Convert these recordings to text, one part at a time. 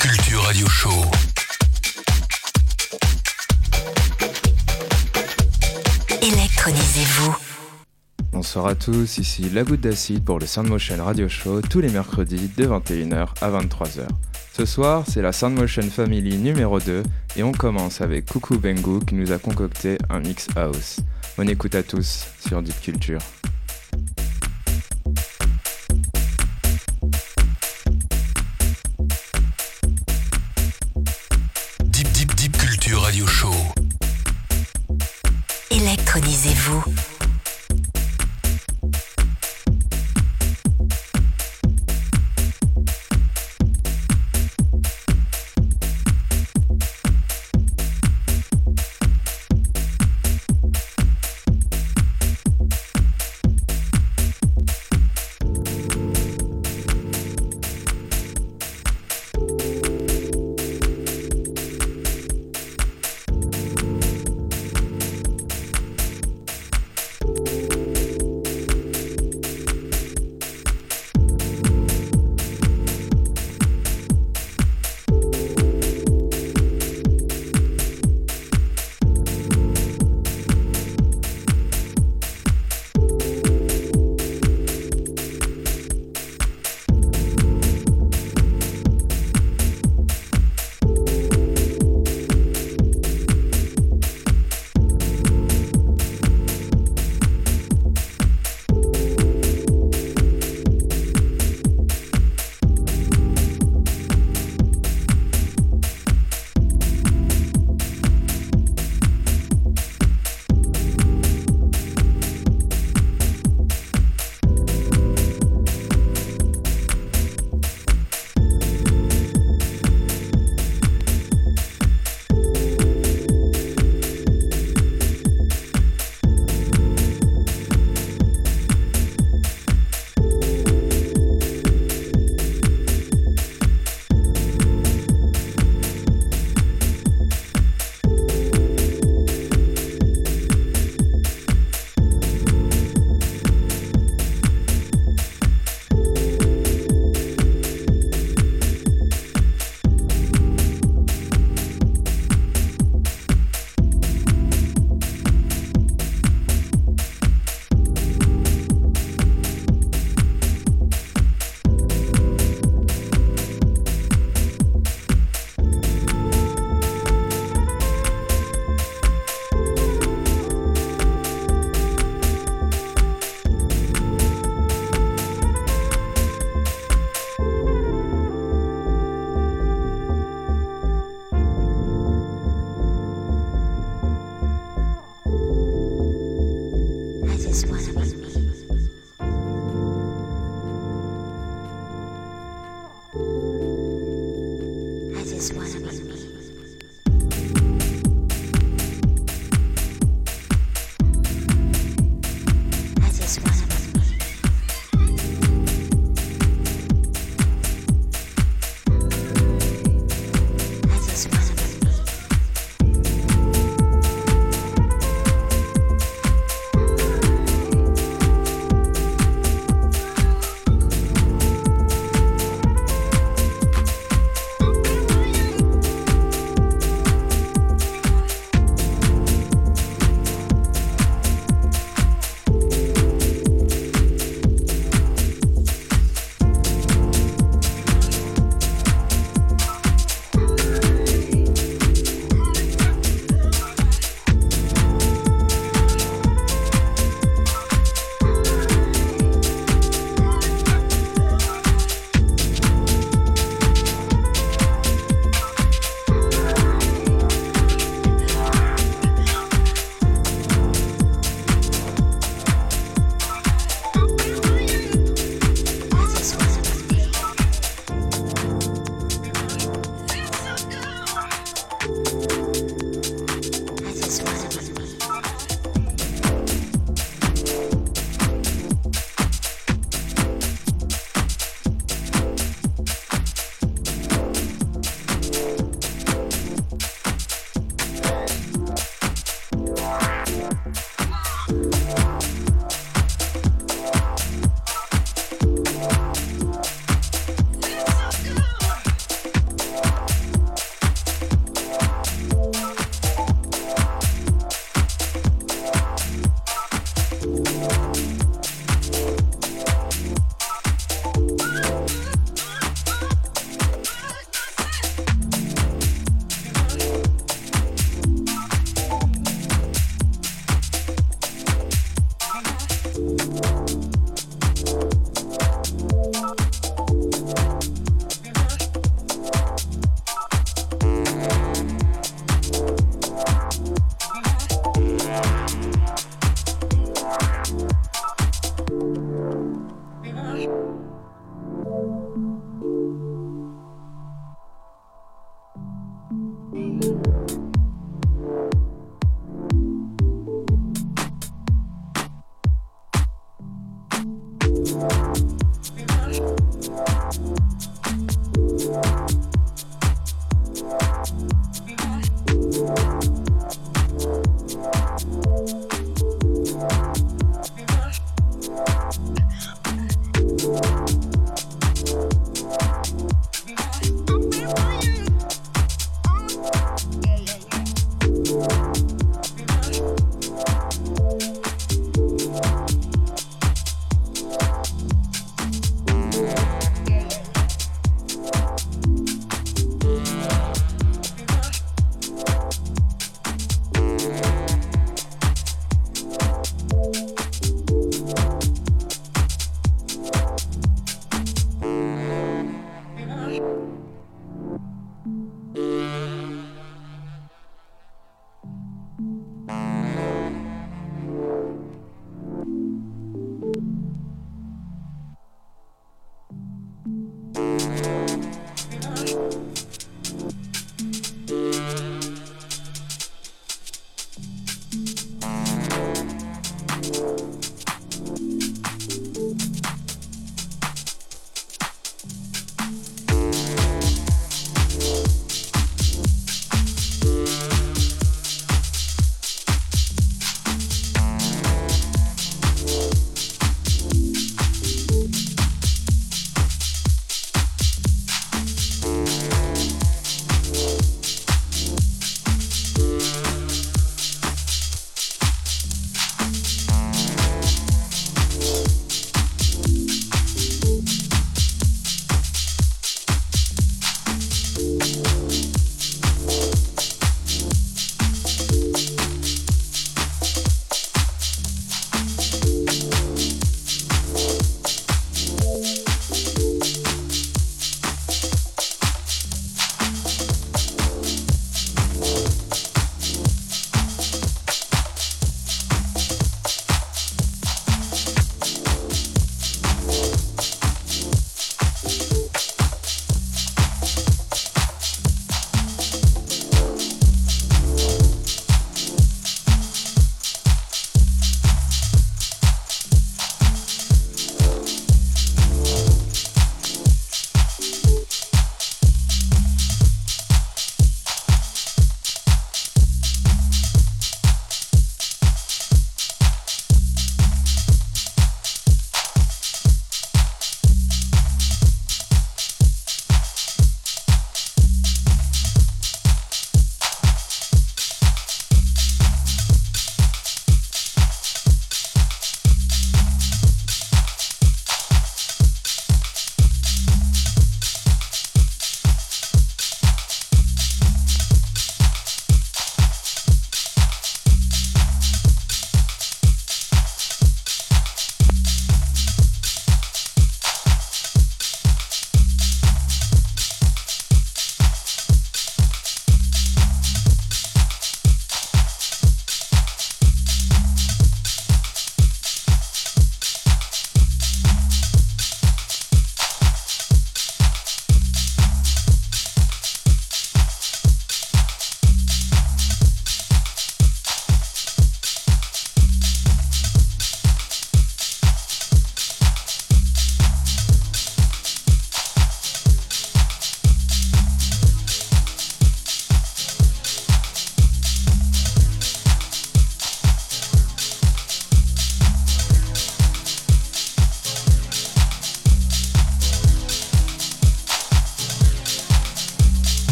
Culture Radio Show. Électronisez-vous. Bonsoir à tous, ici La Goutte d'Acide pour le Soundmotion Radio Show tous les mercredis de 21h à 23h. Ce soir, c'est la Soundmotion Family numéro 2 et on commence avec Coucou Bengu qui nous a concocté un mix house. On écoute à tous sur Deep Culture.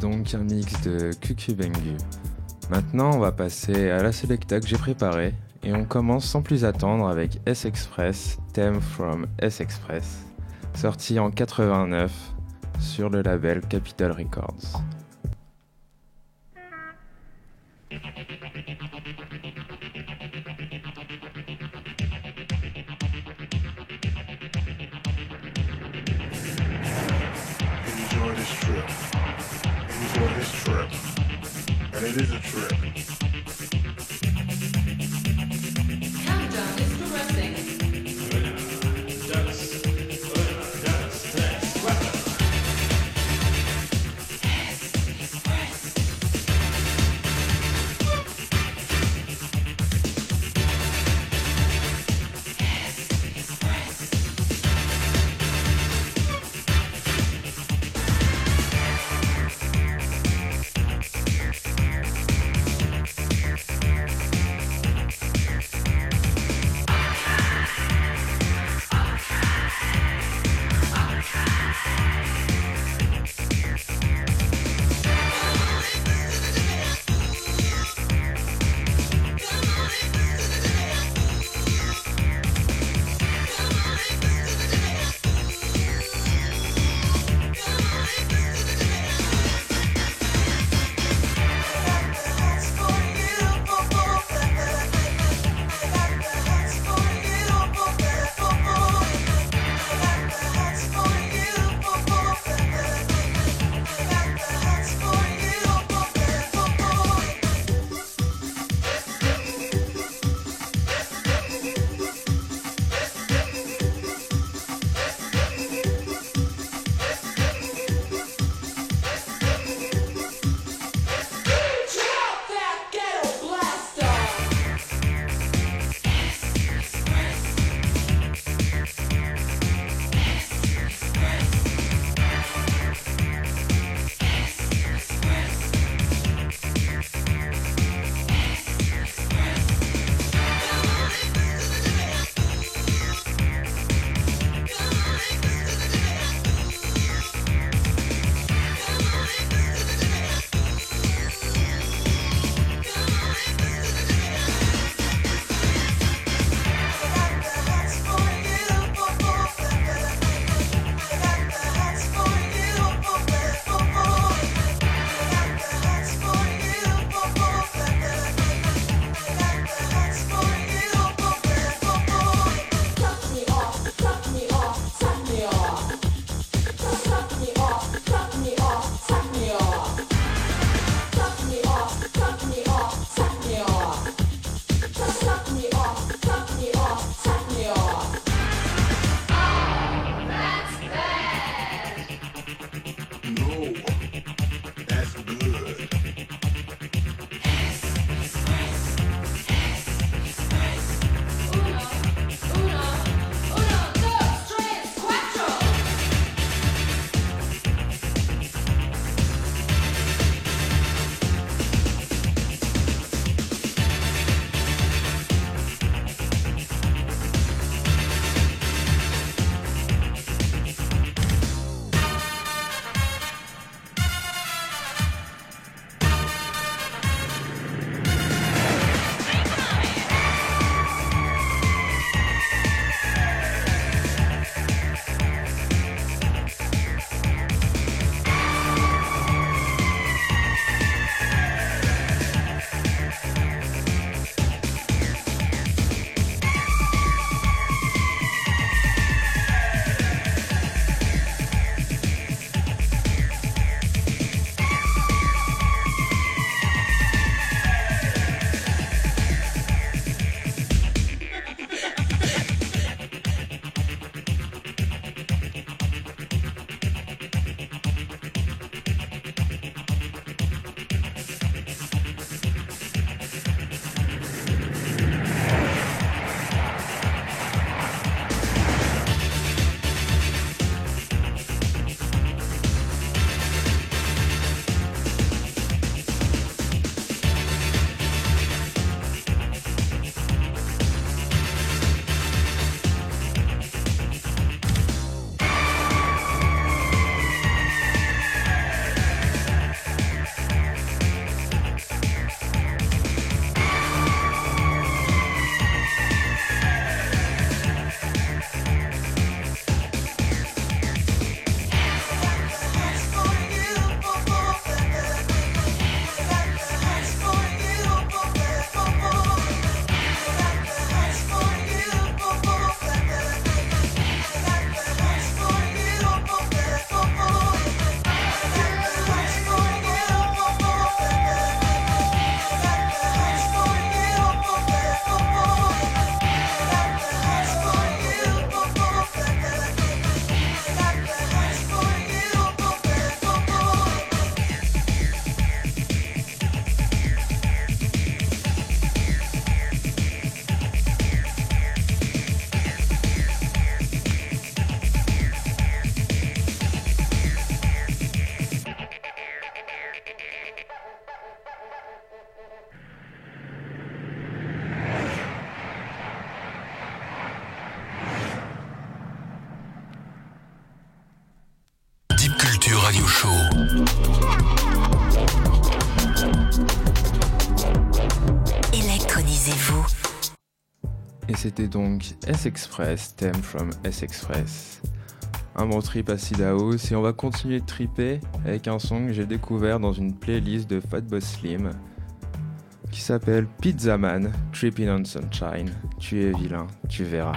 Donc un mix de Kukubengu. Maintenant, on va passer à la selecta que j'ai préparée et on commence sans plus attendre avec S-Express, Theme from S-Express, sorti en 89 sur le label Capitol Records. Enjoy this trip. And it is a trip. C'était donc S-Express, theme from S-Express. Un bon trip acid house et on va continuer de triper avec un son que j'ai découvert dans une playlist de Fatboy Slim qui s'appelle Pizza Man, Tripping on Sunshine. Tu es vilain, tu verras.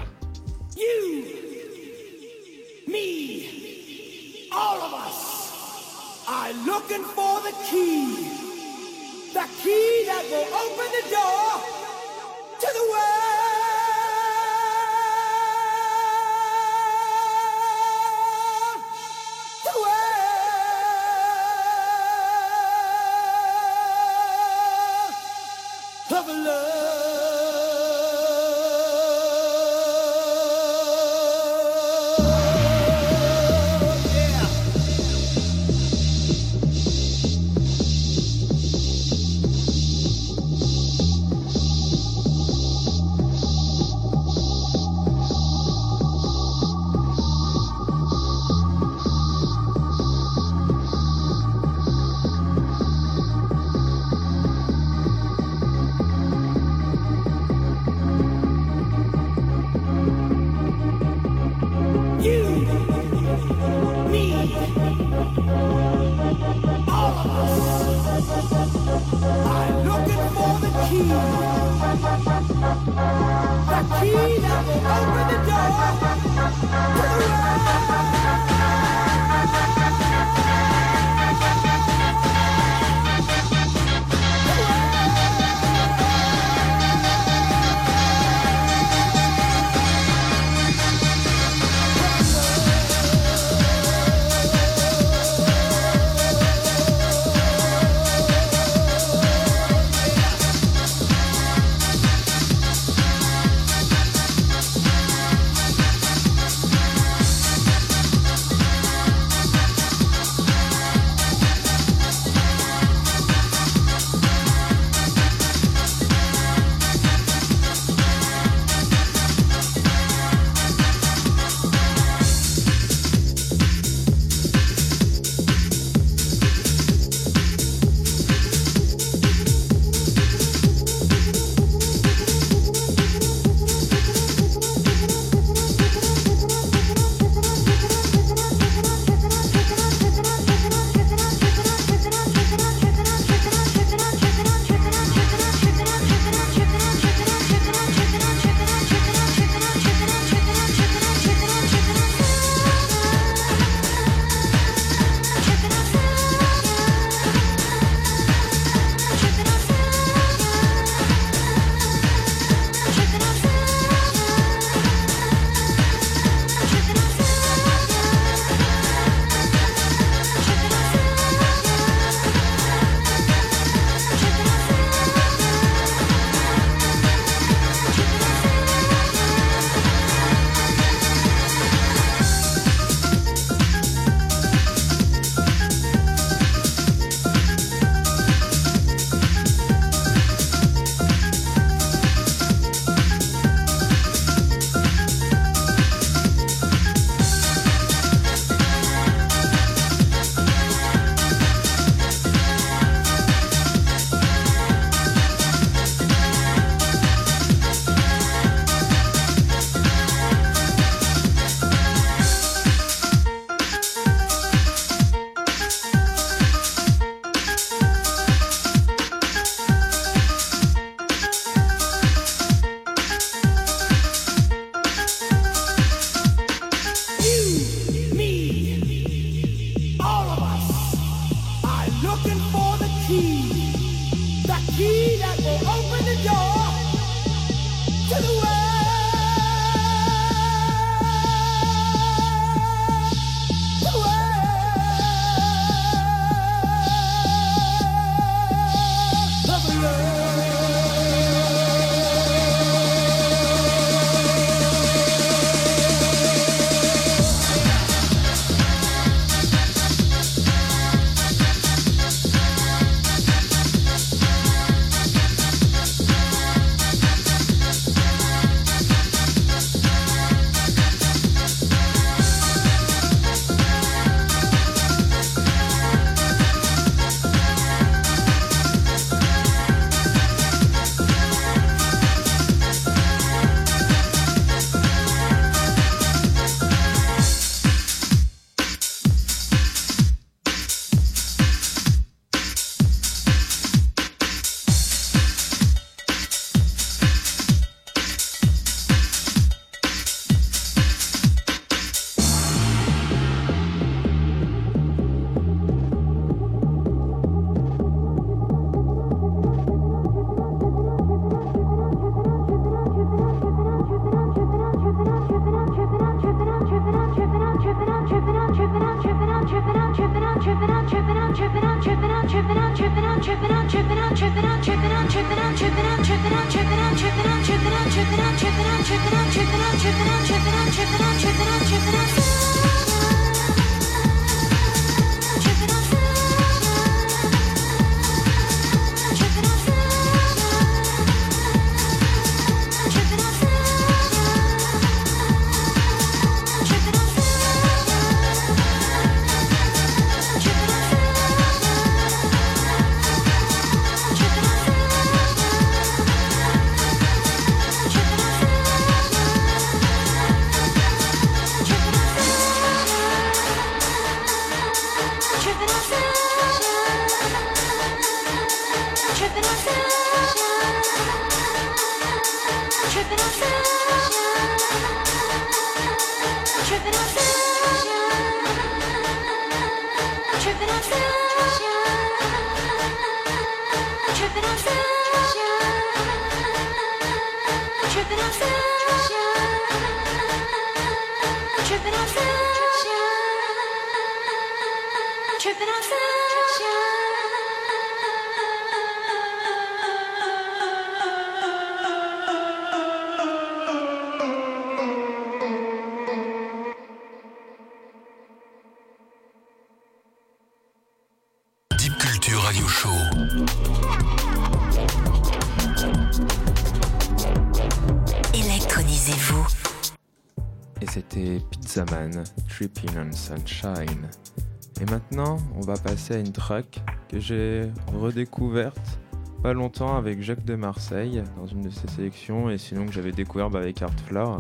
Et maintenant, on va passer à une track que j'ai redécouverte pas longtemps avec Jacques de Marseille dans une de ses sélections et sinon que j'avais découvert bah, avec Artflower,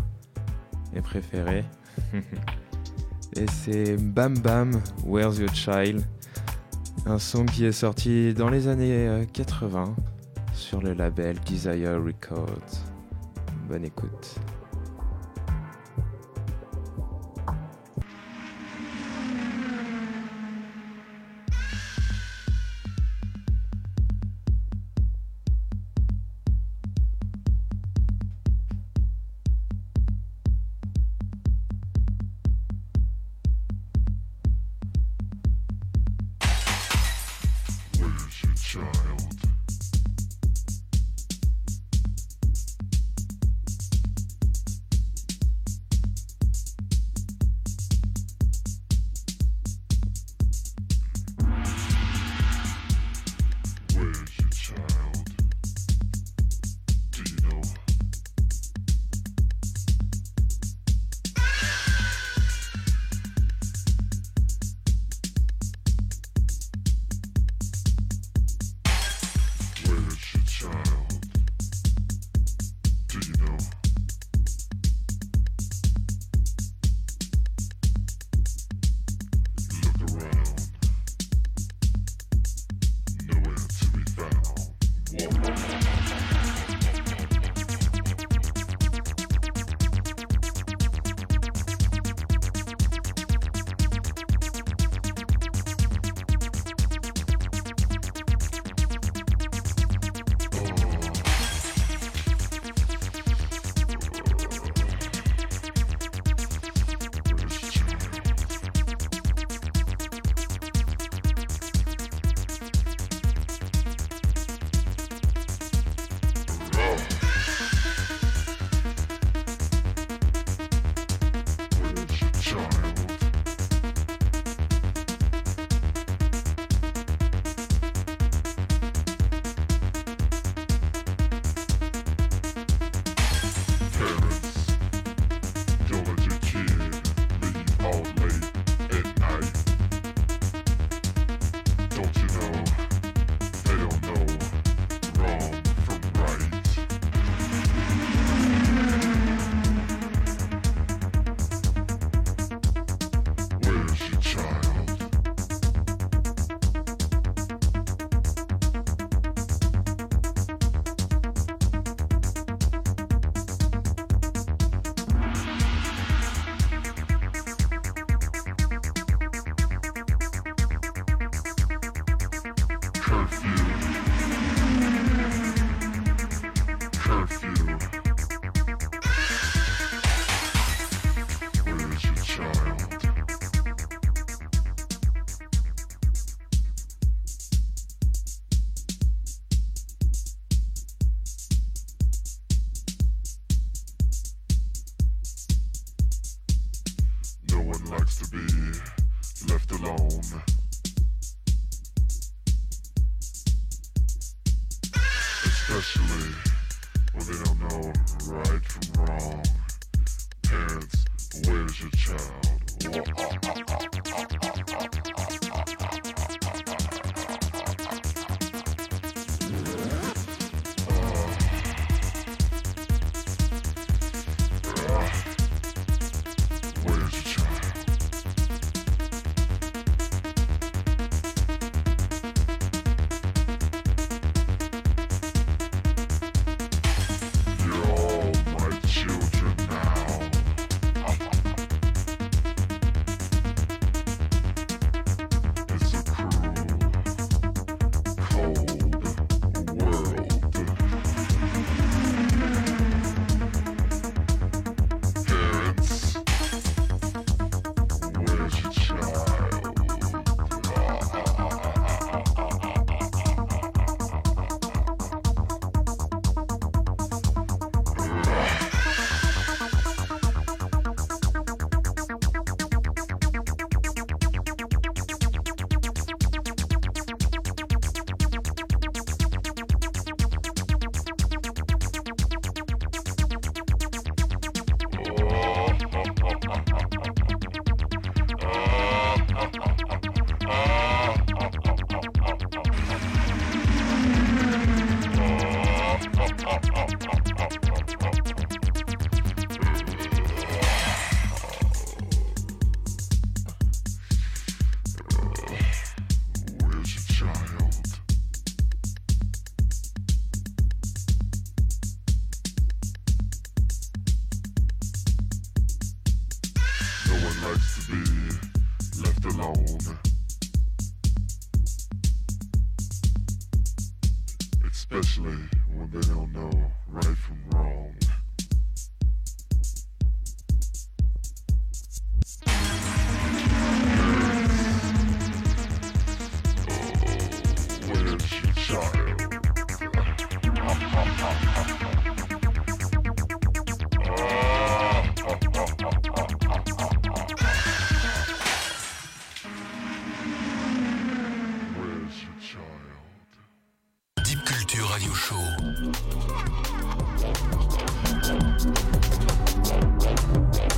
mes préférés. et c'est Bam Bam, Where's Your Child? Un son qui est sorti dans les années euh, 80 sur le label Desire Records. Bonne écoute.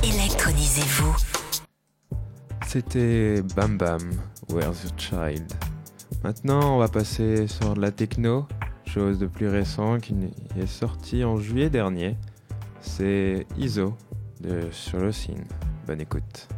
Électronisez-vous. C'était Bam Bam, Where's the Child. Maintenant, on va passer sur de la techno, chose de plus récent qui est sortie en juillet dernier. C'est ISO de Solocine. Bonne écoute.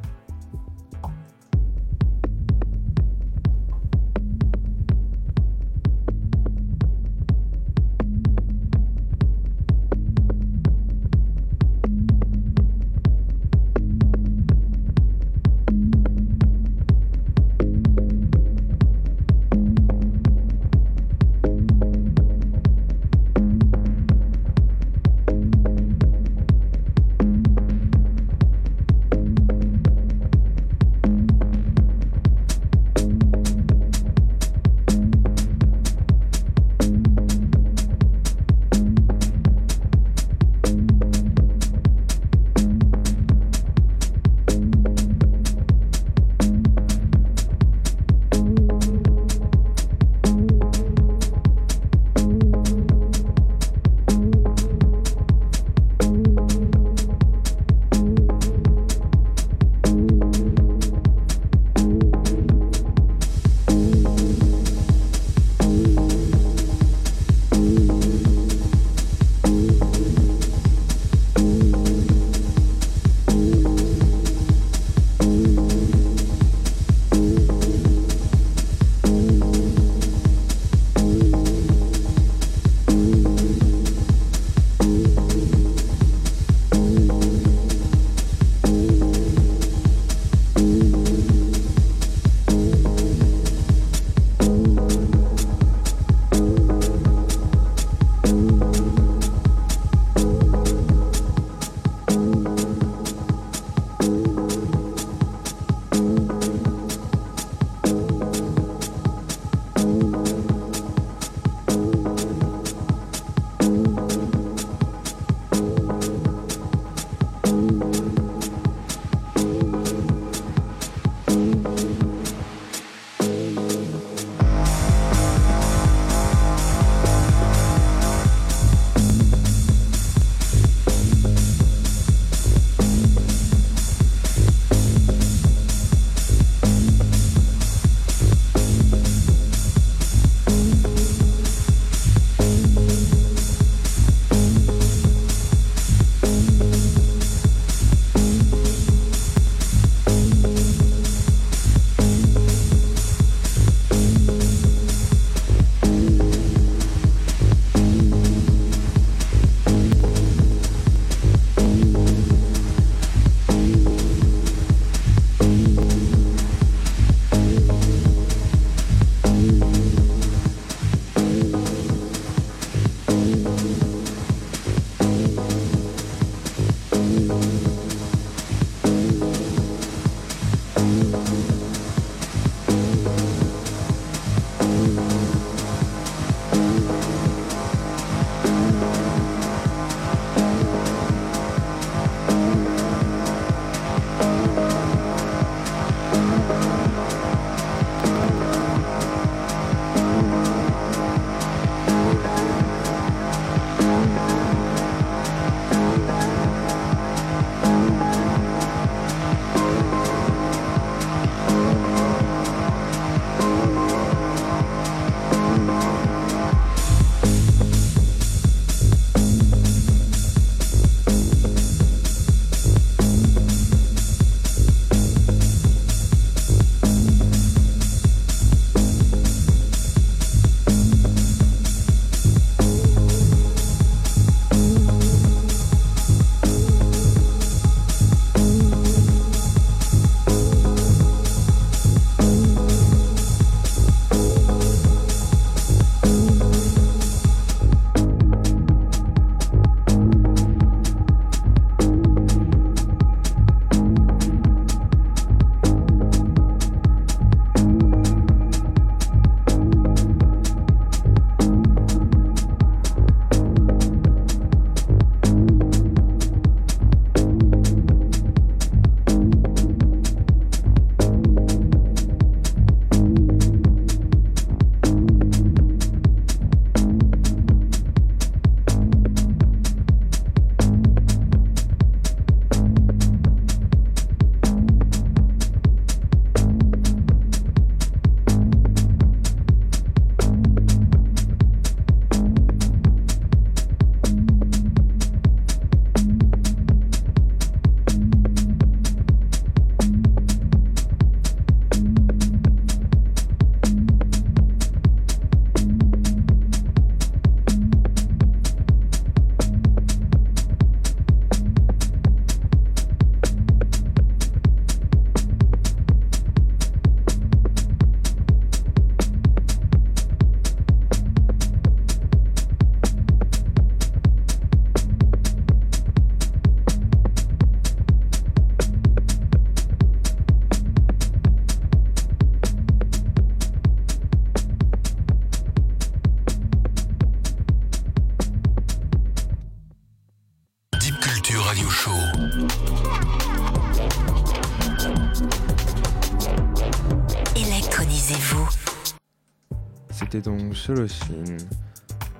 Soloshin,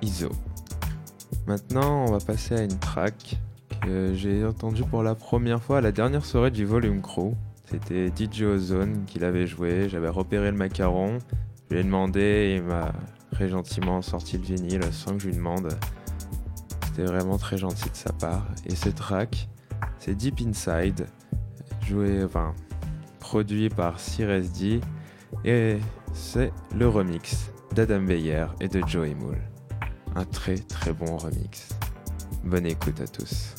ISO. Maintenant, on va passer à une track que j'ai entendue pour la première fois à la dernière soirée du Volume Crew. C'était DJ Ozone qui l'avait joué, j'avais repéré le macaron, je lui ai demandé et il m'a très gentiment sorti le vinyle sans que je lui demande. C'était vraiment très gentil de sa part. Et ce track, c'est Deep Inside, joué, enfin, produit par CRSD et c'est le remix d'Adam Beyer et de Joey Moore. Un très très bon remix. Bonne écoute à tous.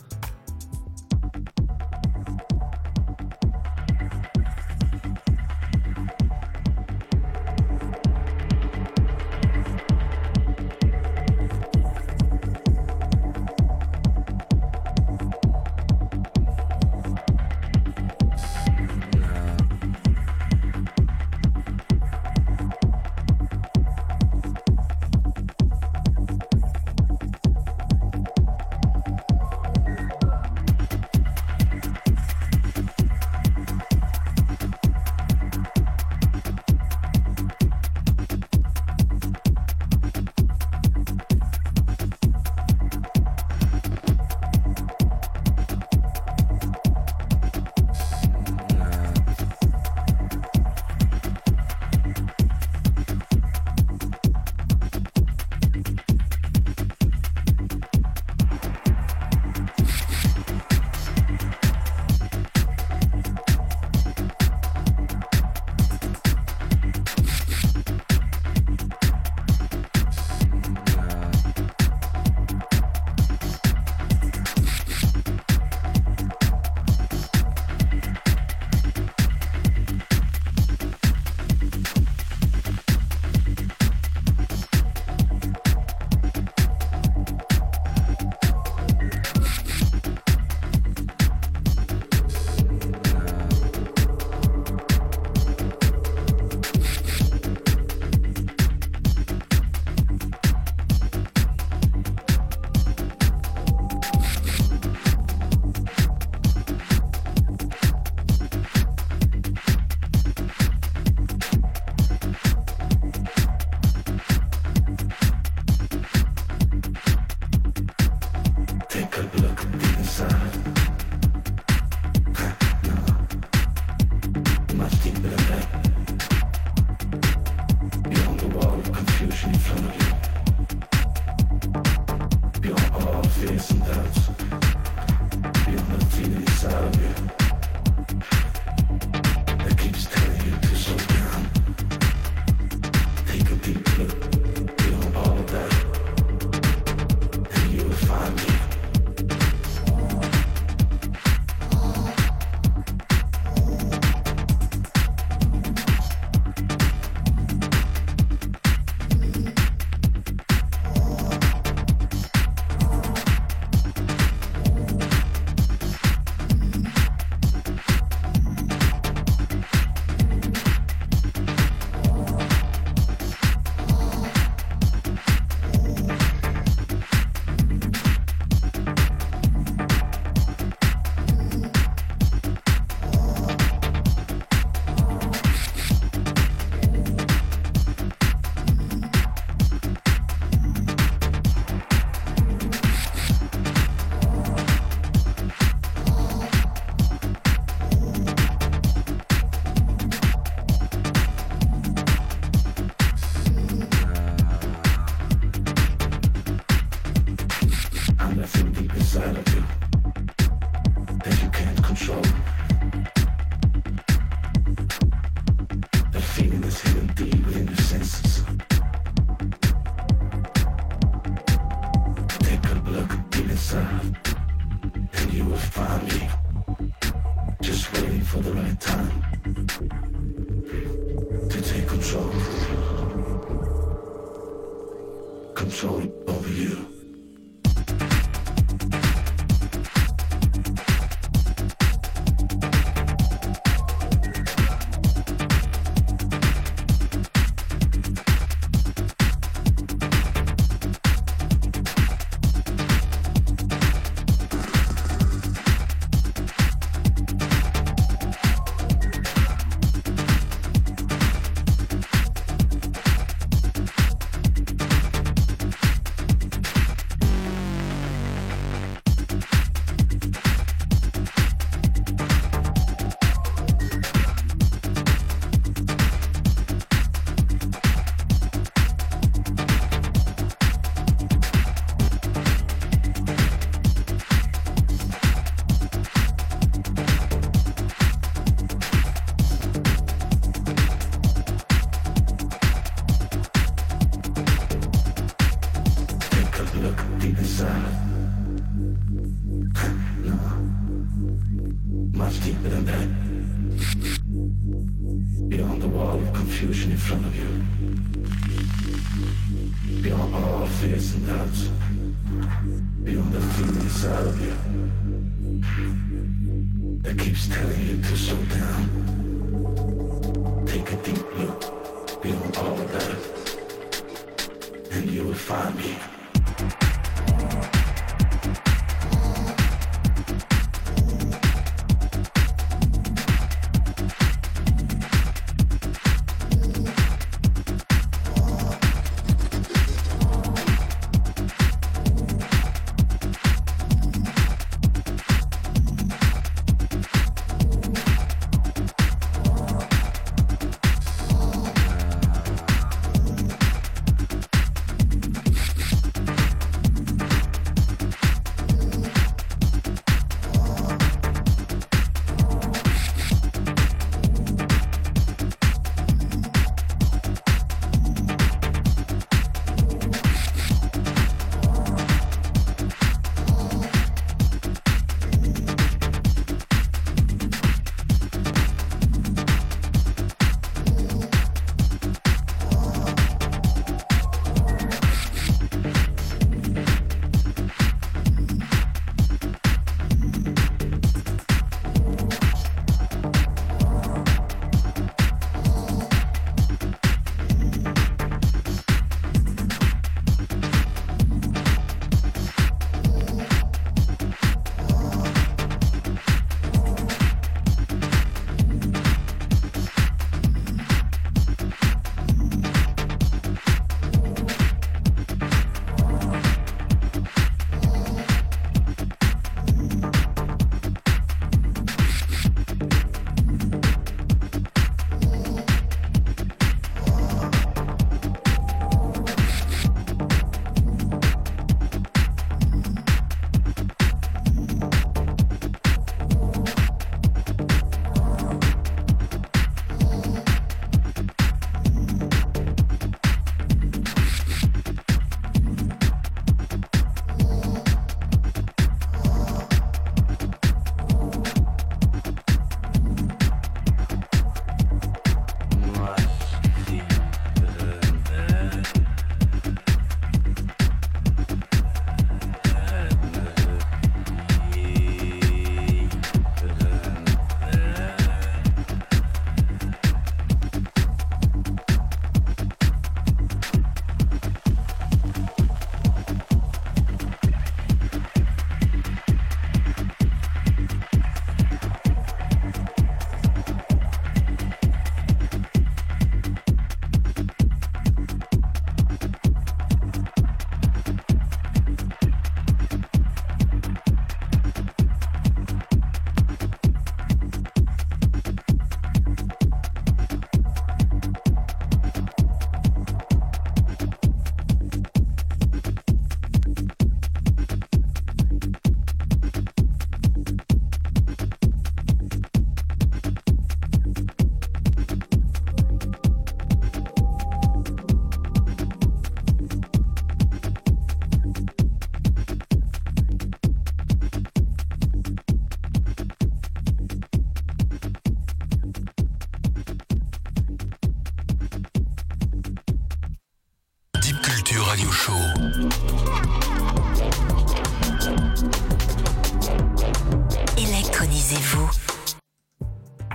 Électronisez-vous.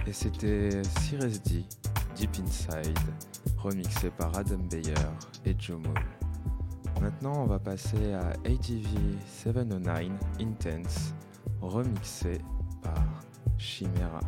Et c'était Cyrus D, Deep Inside, remixé par Adam Beyer et Joe Moon. Maintenant, on va passer à ATV 709 Intense, remixé par Chimera.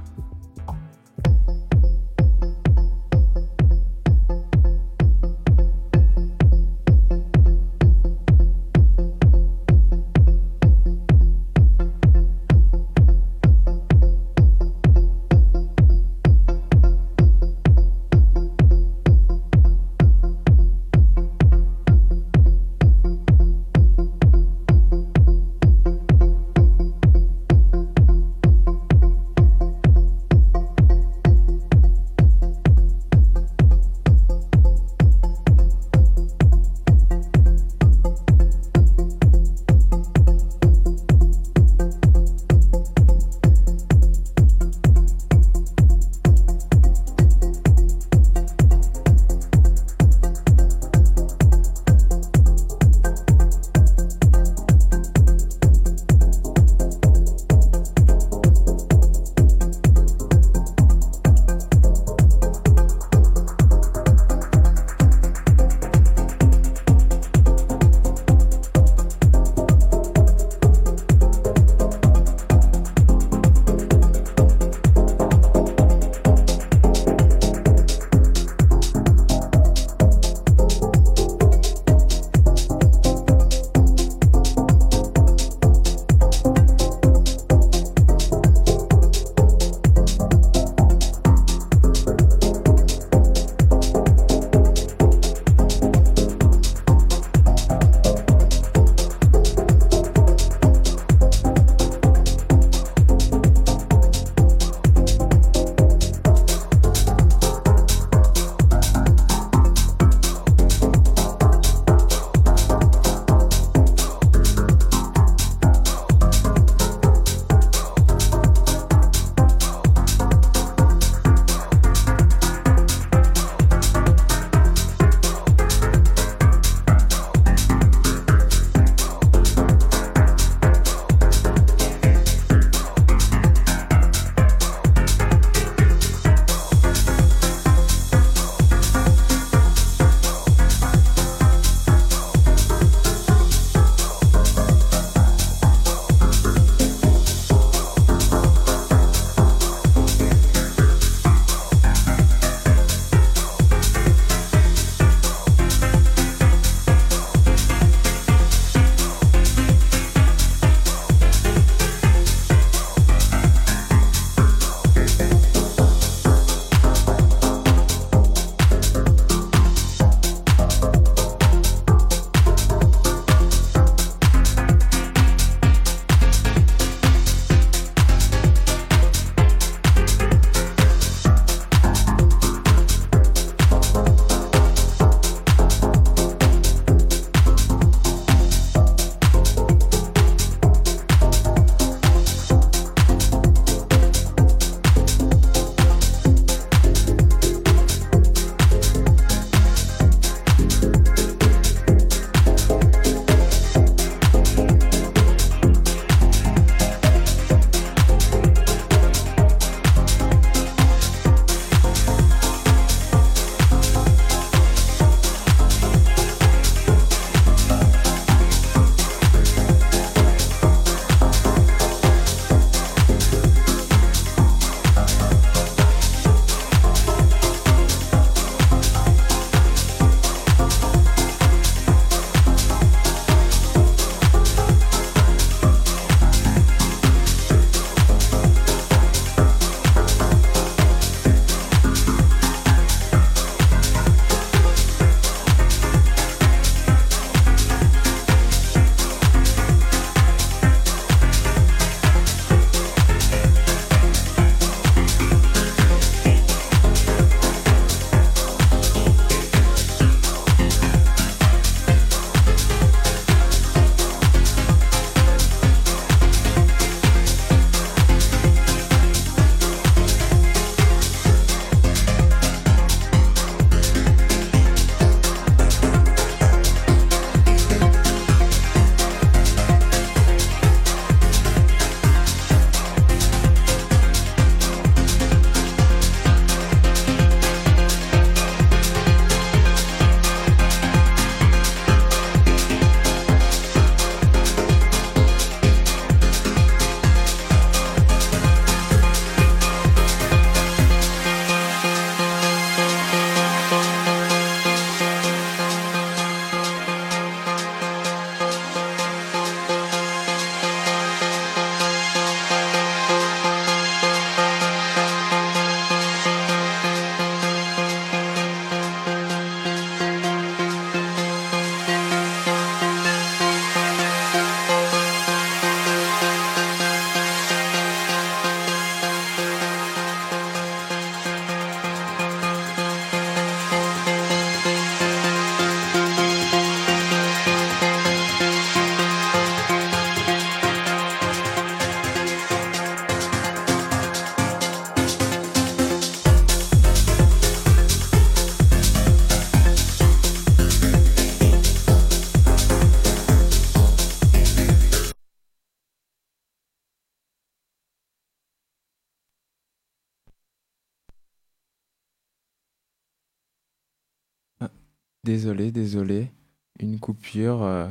Désolé, désolé. Une coupure, euh,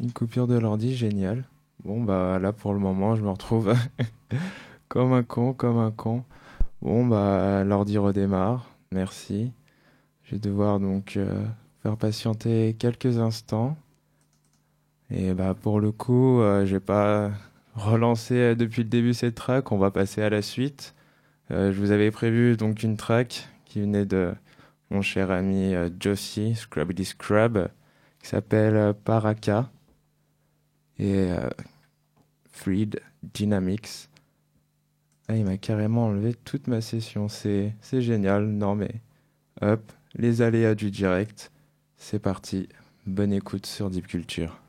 une coupure de l'ordi, génial. Bon, bah là pour le moment, je me retrouve comme un con, comme un con. Bon, bah l'ordi redémarre. Merci. Je vais devoir donc euh, faire patienter quelques instants. Et bah pour le coup, euh, j'ai pas relancé depuis le début cette track. On va passer à la suite. Je vous avais prévu donc une track qui venait de mon cher ami euh, Josie, Scrabbity Scrub, qui s'appelle euh, Paraka et euh, Freed Dynamics. Ah, il m'a carrément enlevé toute ma session. C'est génial. Non mais hop, les aléas du direct. C'est parti. Bonne écoute sur Deep Culture.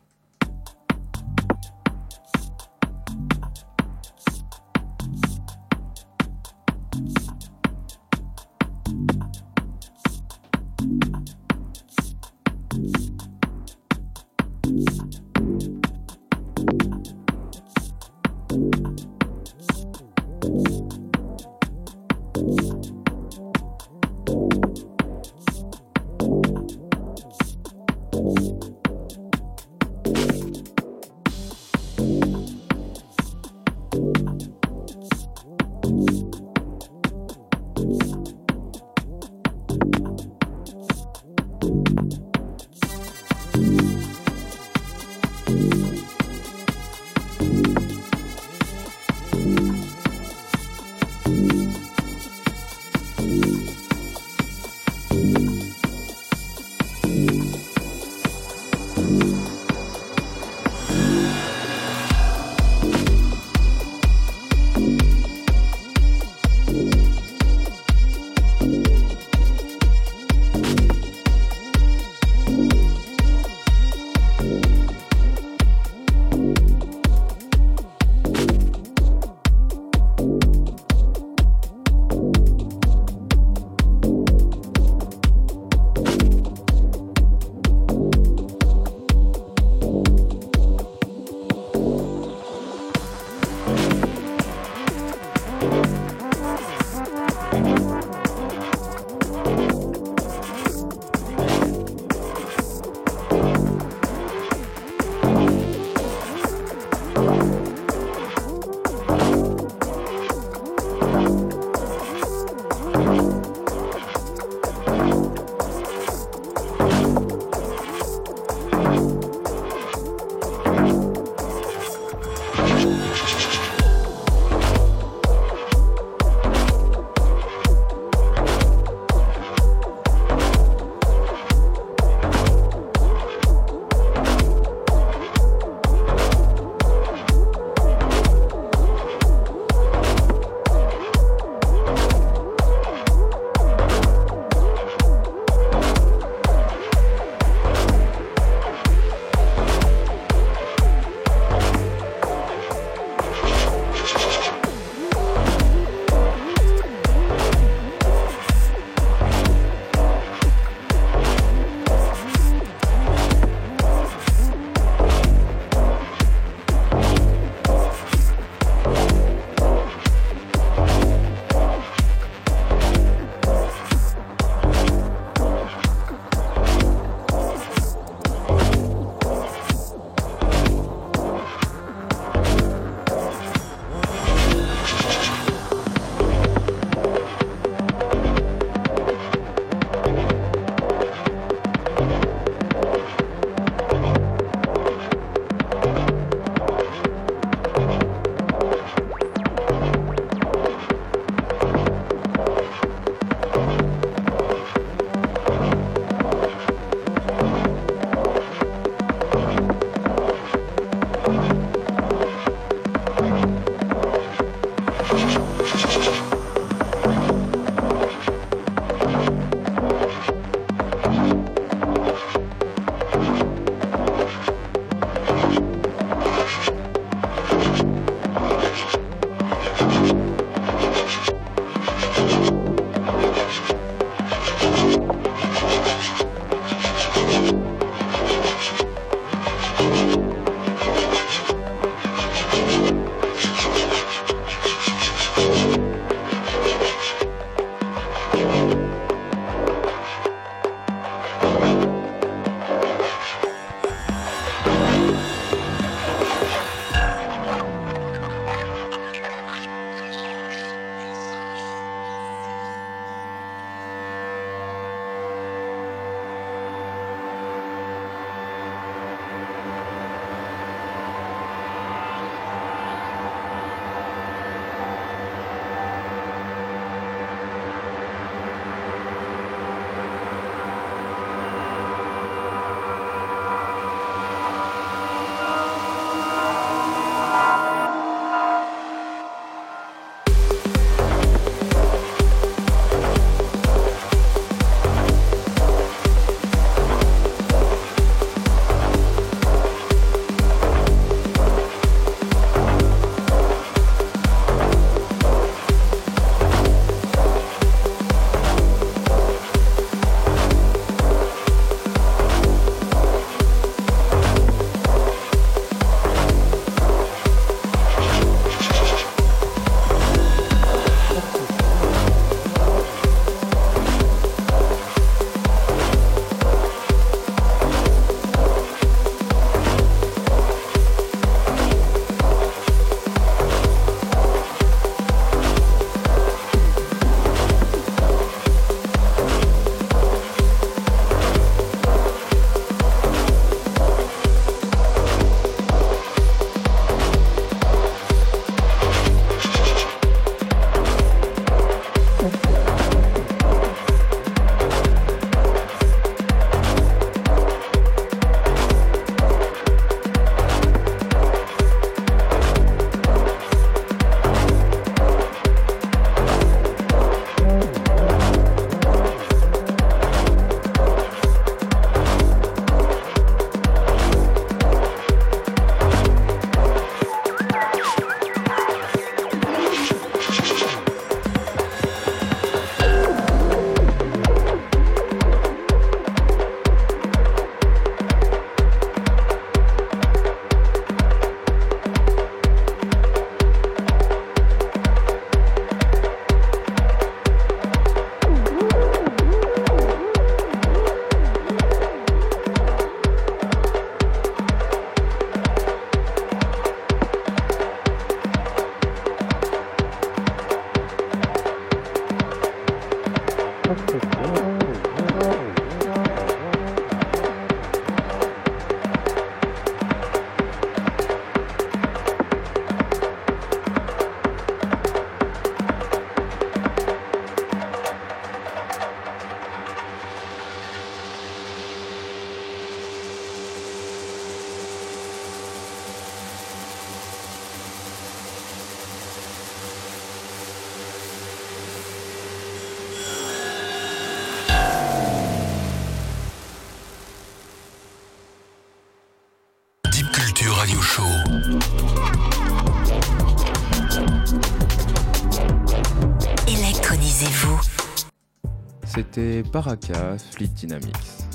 Baraka Fleet Dynamics.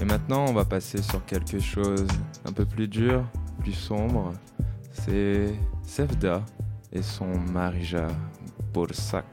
Et maintenant, on va passer sur quelque chose un peu plus dur, plus sombre. C'est Sevda et son Marija Borsak.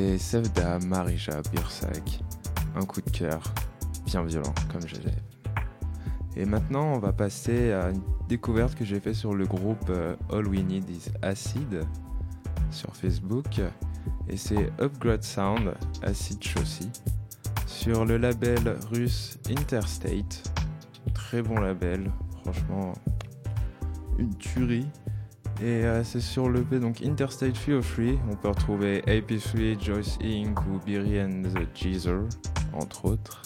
C'était Sevda Marija Bursak. Un coup de cœur bien violent, comme je l'ai. Et maintenant, on va passer à une découverte que j'ai fait sur le groupe euh, All We Need Is Acid sur Facebook. Et c'est Upgrade Sound, Acid Chaussy, sur le label russe Interstate. Très bon label, franchement, une tuerie. Et euh, c'est sur le P donc Interstate Feel Free. On peut retrouver AP3, Joyce Inc. ou Beery and the Jeezer, entre autres.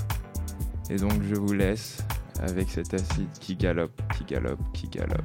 Et donc je vous laisse avec cet acide qui galope, qui galope, qui galope.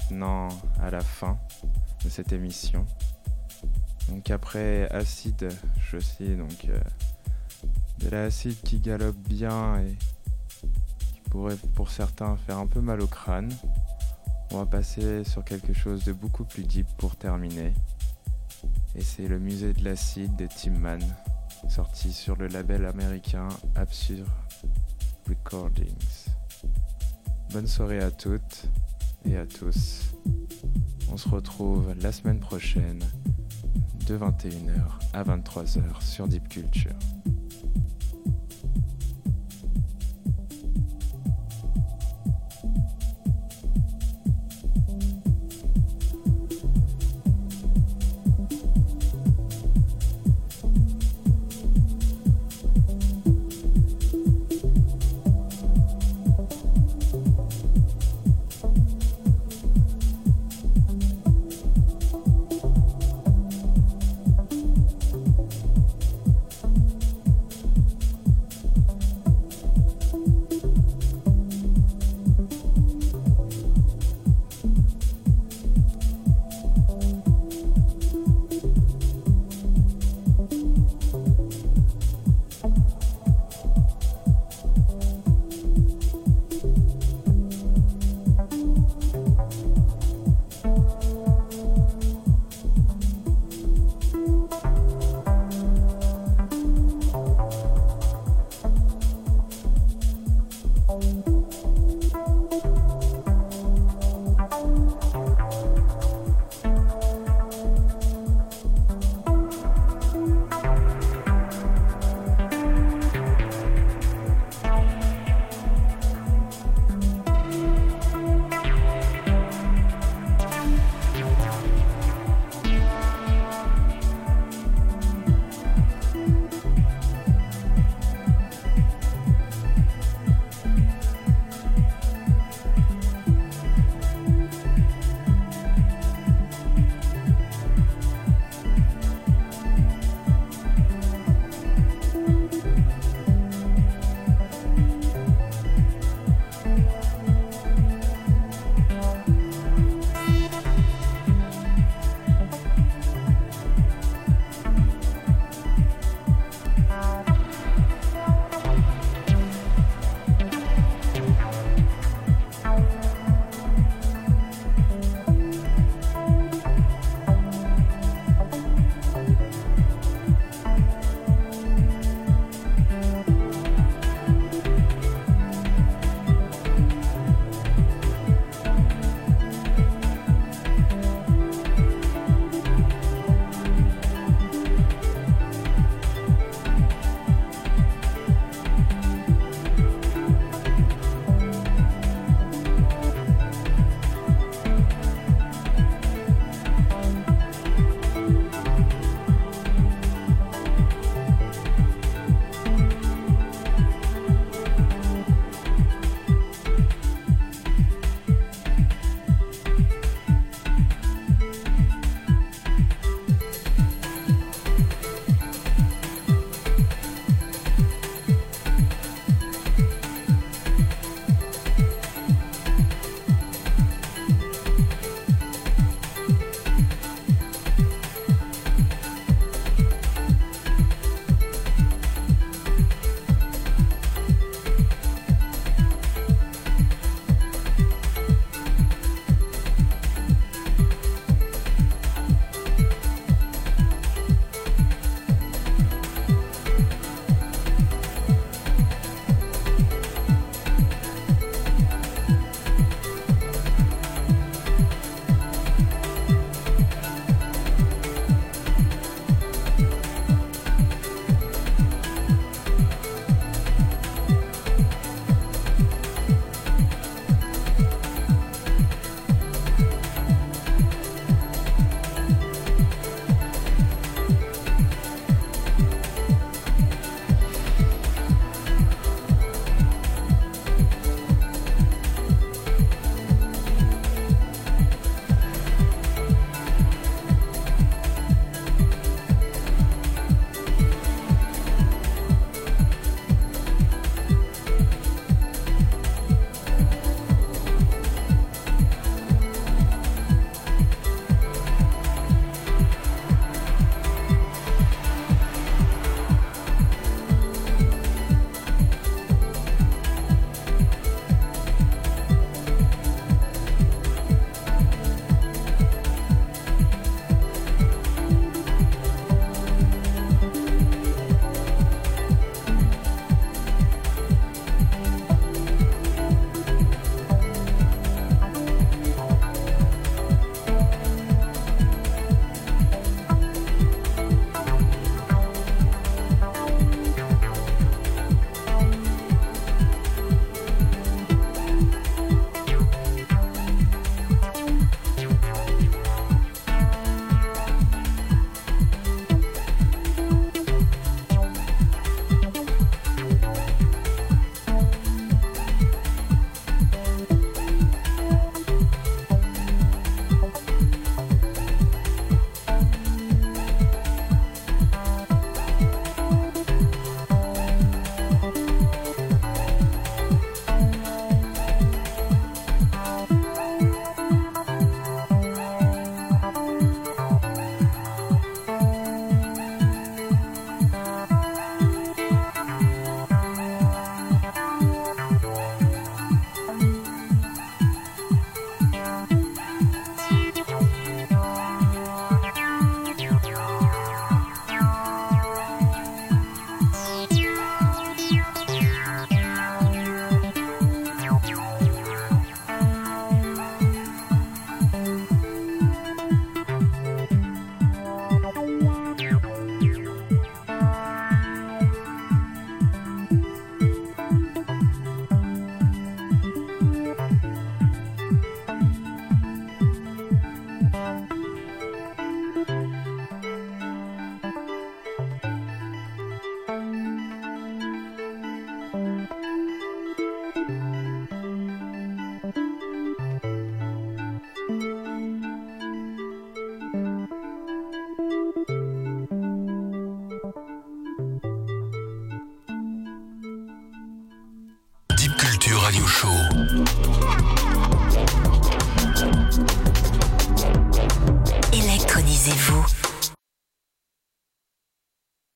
maintenant à la fin de cette émission. Donc après acide, je sais donc euh, de l'acide qui galope bien et qui pourrait pour certains faire un peu mal au crâne. On va passer sur quelque chose de beaucoup plus deep pour terminer. Et c'est le musée de l'acide de Tim Mann, sorti sur le label américain Absurd Recordings. Bonne soirée à toutes et à tous. On se retrouve la semaine prochaine de 21h à 23h sur Deep Culture.